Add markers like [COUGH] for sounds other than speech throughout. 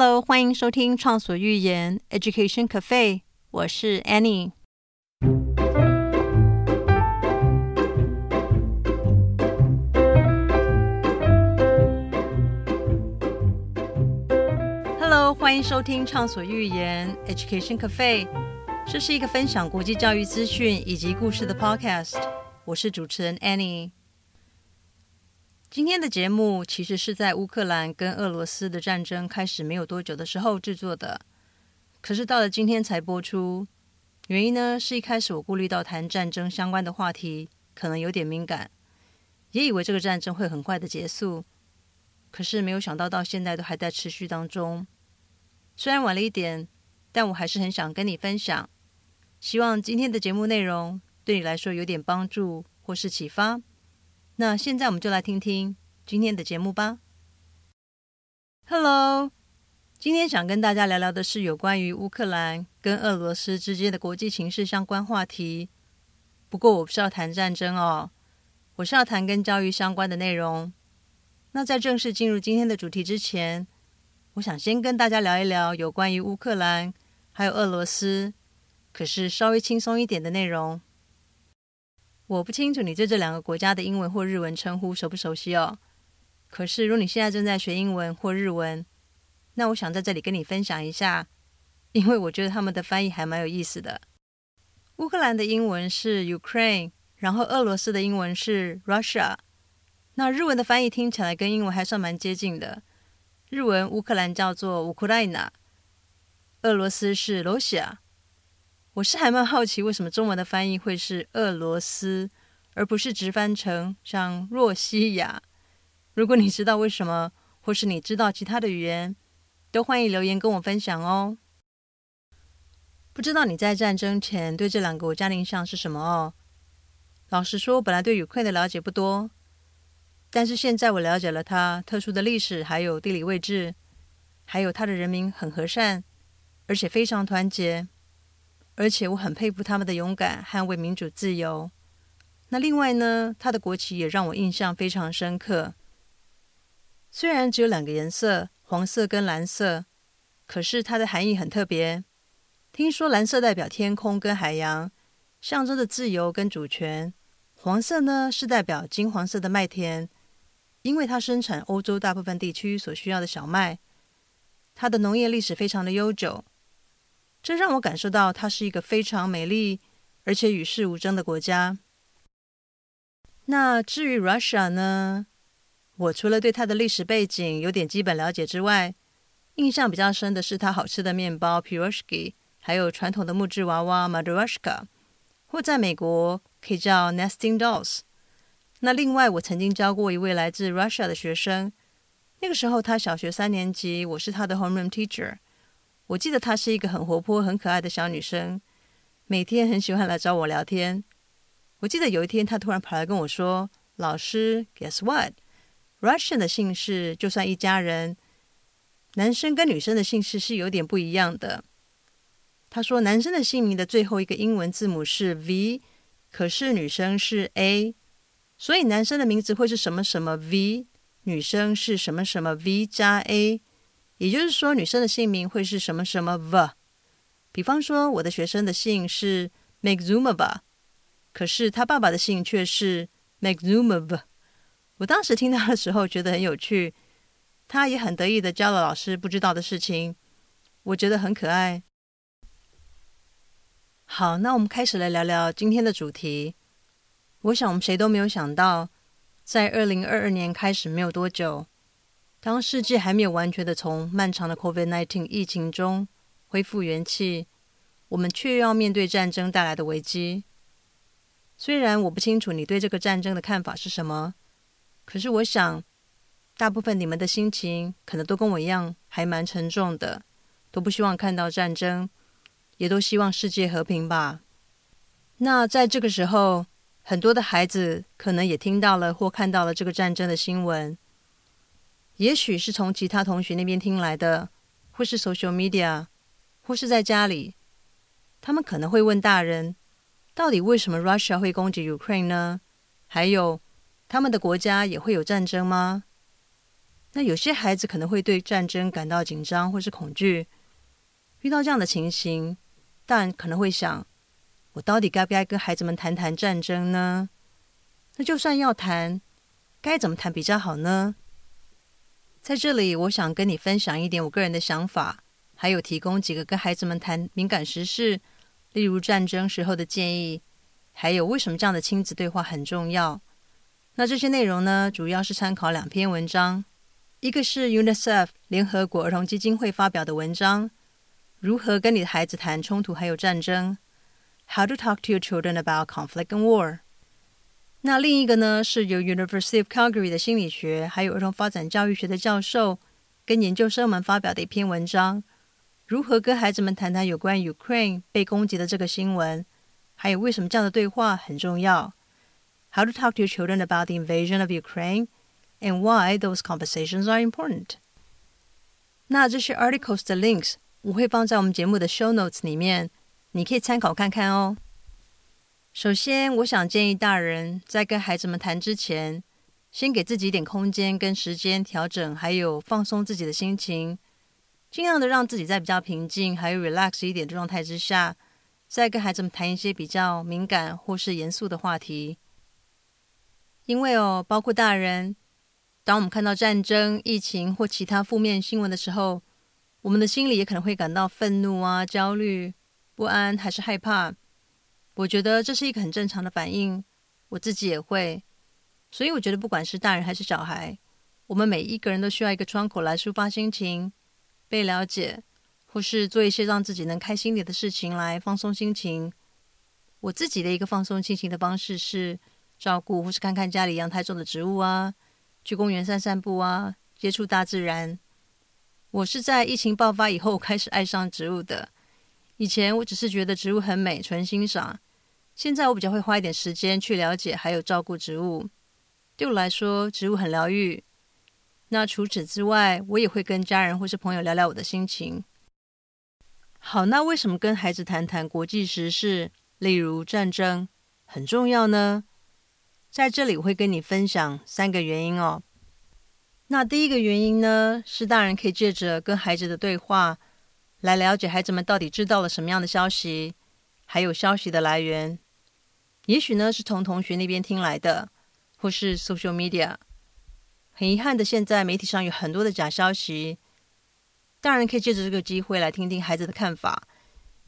Hello，欢迎收听《畅所欲言 Education Cafe》，我是 Annie。Hello，欢迎收听《畅所欲言 Education Cafe》，这是一个分享国际教育资讯以及故事的 Podcast。我是主持人 Annie。今天的节目其实是在乌克兰跟俄罗斯的战争开始没有多久的时候制作的，可是到了今天才播出。原因呢，是一开始我顾虑到谈战争相关的话题可能有点敏感，也以为这个战争会很快的结束，可是没有想到到现在都还在持续当中。虽然晚了一点，但我还是很想跟你分享。希望今天的节目内容对你来说有点帮助或是启发。那现在我们就来听听今天的节目吧。Hello，今天想跟大家聊聊的是有关于乌克兰跟俄罗斯之间的国际情势相关话题。不过我不是要谈战争哦，我是要谈跟教育相关的内容。那在正式进入今天的主题之前，我想先跟大家聊一聊有关于乌克兰还有俄罗斯，可是稍微轻松一点的内容。我不清楚你对这两个国家的英文或日文称呼熟不熟悉哦。可是如果你现在正在学英文或日文，那我想在这里跟你分享一下，因为我觉得他们的翻译还蛮有意思的。乌克兰的英文是 Ukraine，然后俄罗斯的英文是 Russia。那日文的翻译听起来跟英文还算蛮接近的。日文乌克兰叫做乌克兰娜，俄罗斯是 Russia。我是还蛮好奇，为什么中文的翻译会是俄罗斯，而不是直翻成像若西亚？如果你知道为什么，或是你知道其他的语言，都欢迎留言跟我分享哦。不知道你在战争前对这两个国家的印象是什么哦？老实说，本来对乌克兰的了解不多，但是现在我了解了它特殊的历史，还有地理位置，还有它的人民很和善，而且非常团结。而且我很佩服他们的勇敢，捍卫民主自由。那另外呢，它的国旗也让我印象非常深刻。虽然只有两个颜色，黄色跟蓝色，可是它的含义很特别。听说蓝色代表天空跟海洋，象征着自由跟主权；黄色呢是代表金黄色的麦田，因为它生产欧洲大部分地区所需要的小麦。它的农业历史非常的悠久。这让我感受到它是一个非常美丽而且与世无争的国家。那至于 Russia 呢？我除了对它的历史背景有点基本了解之外，印象比较深的是它好吃的面包 p i r o s k i 还有传统的木质娃娃 Matryoshka，或在美国可以叫 Nesting Dolls。那另外，我曾经教过一位来自 Russia 的学生，那个时候他小学三年级，我是他的 homeroom teacher。我记得她是一个很活泼、很可爱的小女生，每天很喜欢来找我聊天。我记得有一天，她突然跑来跟我说：“老师，Guess what？Russian 的姓氏就算一家人，男生跟女生的姓氏是有点不一样的。”她说：“男生的姓名的最后一个英文字母是 V，可是女生是 A，所以男生的名字会是什么什么 V，女生是什么什么 V 加 A。”也就是说，女生的姓名会是什么什么 v？比方说，我的学生的姓是 Magzumova，可是他爸爸的姓却是 Magzumov。我当时听到的时候觉得很有趣，他也很得意的教了老师不知道的事情，我觉得很可爱。好，那我们开始来聊聊今天的主题。我想我们谁都没有想到，在二零二二年开始没有多久。当世界还没有完全的从漫长的 COVID-19 疫情中恢复元气，我们却要面对战争带来的危机。虽然我不清楚你对这个战争的看法是什么，可是我想，大部分你们的心情可能都跟我一样，还蛮沉重的，都不希望看到战争，也都希望世界和平吧。那在这个时候，很多的孩子可能也听到了或看到了这个战争的新闻。也许是从其他同学那边听来的，或是 social media，或是在家里，他们可能会问大人：到底为什么 Russia 会攻击 Ukraine 呢？还有，他们的国家也会有战争吗？那有些孩子可能会对战争感到紧张或是恐惧。遇到这样的情形，大人可能会想：我到底该不该跟孩子们谈谈战争呢？那就算要谈，该怎么谈比较好呢？在这里，我想跟你分享一点我个人的想法，还有提供几个跟孩子们谈敏感时事，例如战争时候的建议，还有为什么这样的亲子对话很重要。那这些内容呢，主要是参考两篇文章，一个是 UNICEF 联合国儿童基金会发表的文章。如何跟你的孩子谈冲突还有战争？How to talk to your children about conflict and war？那另一个呢，是由 University of Calgary 的心理学还有儿童发展教育学的教授跟研究生们发表的一篇文章。如何跟孩子们谈谈有关 Ukraine 被攻击的这个新闻，还有为什么这样的对话很重要？How to talk to your children about the invasion of Ukraine and why those conversations are important？那这些 articles 的 links。我会放在我们节目的 show notes 里面，你可以参考看看哦。 首先，我想建议大人在跟孩子们谈之前，先给自己一点空间跟时间调整，还有放松自己的心情，尽量的让自己在比较平静还有 relax 一点的状态之下，再跟孩子们谈一些比较敏感或是严肃的话题。因为哦，包括大人，当我们看到战争、疫情或其他负面新闻的时候，我们的心里也可能会感到愤怒啊、焦虑、不安，还是害怕。我觉得这是一个很正常的反应，我自己也会。所以我觉得，不管是大人还是小孩，我们每一个人都需要一个窗口来抒发心情、被了解，或是做一些让自己能开心点的事情来放松心情。我自己的一个放松心情的方式是照顾或是看看家里阳台种的植物啊，去公园散散步啊，接触大自然。我是在疫情爆发以后 [LAUGHS] 开始爱上植物的。以前我只是觉得植物很美，纯欣赏。现在我比较会花一点时间去了解，还有照顾植物。对我来说，植物很疗愈。那除此之外，我也会跟家人或是朋友聊聊我的心情。好，那为什么跟孩子谈谈国际时事，例如战争，很重要呢？在这里我会跟你分享三个原因哦。那第一个原因呢，是大人可以借着跟孩子的对话，来了解孩子们到底知道了什么样的消息，还有消息的来源。也许呢是从同学那边听来的，或是 social media。很遗憾的，现在媒体上有很多的假消息。大人可以借着这个机会来听听孩子的看法，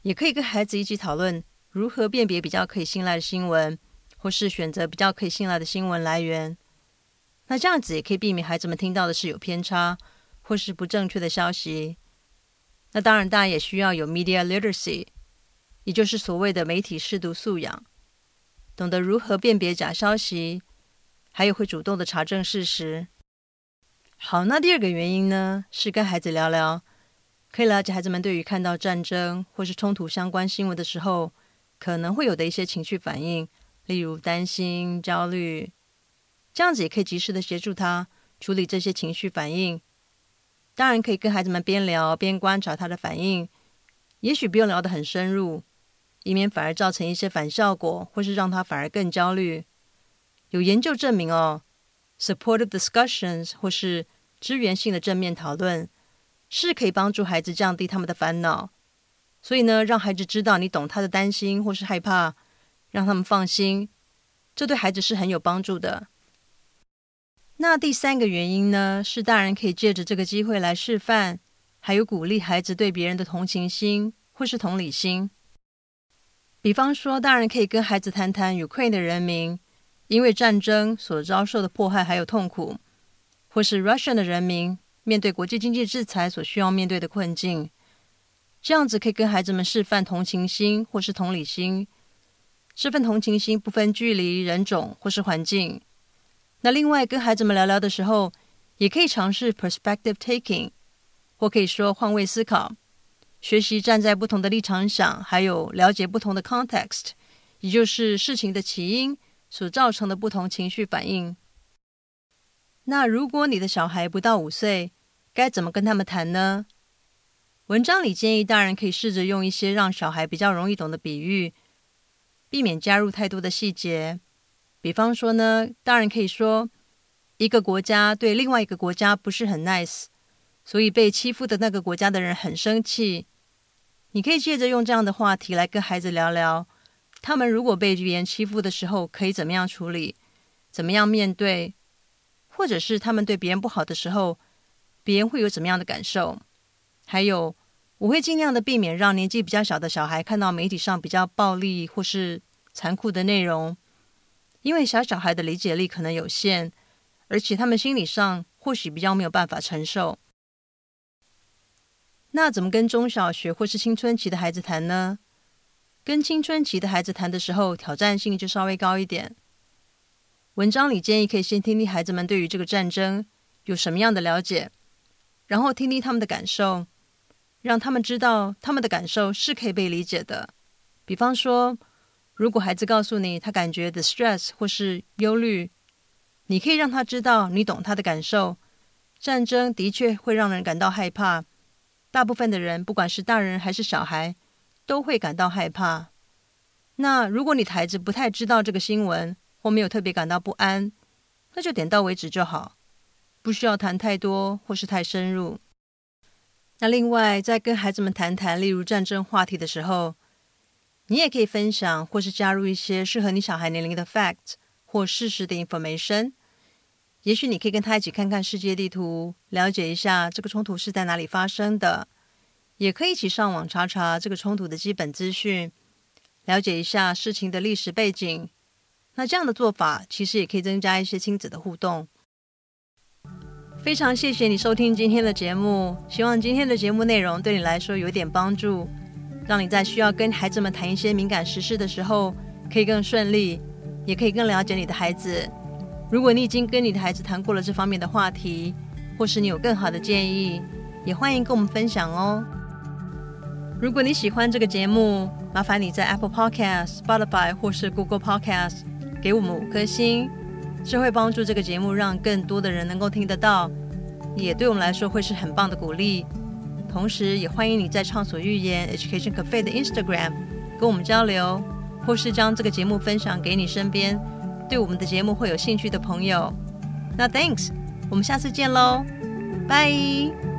也可以跟孩子一起讨论如何辨别比较可以信赖的新闻，或是选择比较可以信赖的新闻来源。那这样子也可以避免孩子们听到的是有偏差或是不正确的消息。那当然，大家也需要有 media literacy，也就是所谓的媒体适度素养，懂得如何辨别假消息，还有会主动的查证事实。好，那第二个原因呢，是跟孩子聊聊，可以了解孩子们对于看到战争或是冲突相关新闻的时候，可能会有的一些情绪反应，例如担心、焦虑。这样子也可以及时的协助他处理这些情绪反应。当然，可以跟孩子们边聊边观察他的反应，也许不用聊得很深入，以免反而造成一些反效果，或是让他反而更焦虑。有研究证明哦，supportive discussions 或是支援性的正面讨论，是可以帮助孩子降低他们的烦恼。所以呢，让孩子知道你懂他的担心或是害怕，让他们放心，这对孩子是很有帮助的。那第三个原因呢，是大人可以借着这个机会来示范，还有鼓励孩子对别人的同情心或是同理心。比方说，大人可以跟孩子谈谈 Ukraine 的人民因为战争所遭受的迫害还有痛苦，或是 Russian 的人民面对国际经济制裁所需要面对的困境。这样子可以跟孩子们示范同情心或是同理心。这份同情心不分距离、人种或是环境。那另外跟孩子们聊聊的时候，也可以尝试 perspective taking，或可以说换位思考，学习站在不同的立场想，还有了解不同的 context，也就是事情的起因所造成的不同情绪反应。那如果你的小孩不到五岁，该怎么跟他们谈呢？文章里建议大人可以试着用一些让小孩比较容易懂的比喻，避免加入太多的细节。比方说呢，大人可以说一个国家对另外一个国家不是很 nice，所以被欺负的那个国家的人很生气。你可以借着用这样的话题来跟孩子聊聊，他们如果被别人欺负的时候可以怎么样处理，怎么样面对，或者是他们对别人不好的时候，别人会有怎么样的感受。还有，我会尽量的避免让年纪比较小的小孩看到媒体上比较暴力或是残酷的内容，因为小小孩的理解力可能有限。而且他们心理上或许比较没有办法承受。那怎么跟中小学或是青春期的孩子谈呢？跟青春期的孩子谈的时候，挑战性就稍微高一点。文章里建议可以先听听孩子们对于这个战争有什么样的了解，然后听听他们的感受，让他们知道他们的感受是可以被理解的。比方说，如果孩子告诉你他感觉的 stress 或是忧虑。你可以让他知道你懂他的感受。战争的确会让人感到害怕，大部分的人，不管是大人还是小孩，都会感到害怕。那如果你的孩子不太知道这个新闻，或没有特别感到不安，那就点到为止就好，不需要谈太多或是太深入。那另外，在跟孩子们谈谈例如战争话题的时候，你也可以分享或是加入一些适合你小孩年龄的 fact。或事实的 information，也许你可以跟他一起看看世界地图，了解一下这个冲突是在哪里发生的，也可以一起上网查查这个冲突的基本资讯，了解一下事情的历史背景。那这样的做法其实也可以增加一些亲子的互动。非常谢谢你收听今天的节目，希望今天的节目内容对你来说有点帮助，让你在需要跟孩子们谈一些敏感时事的时候，可以更顺利。也可以更了解你的孩子。如果你已经跟你的孩子谈过了这方面的话题，或是你有更好的建议，也欢迎跟我们分享哦。如果你喜欢这个节目，麻烦你在 Apple Podcast、Spotify 或是 Google Podcast 给我们五颗星，这会帮助这个节目让更多的人能够听得到，也对我们来说会是很棒的鼓励。同时，也欢迎你在畅所欲言 Education Cafe 的 Instagram 跟我们交流。或是将这个节目分享给你身边对我们的节目会有兴趣的朋友。那 Thanks，我们下次见喽，拜。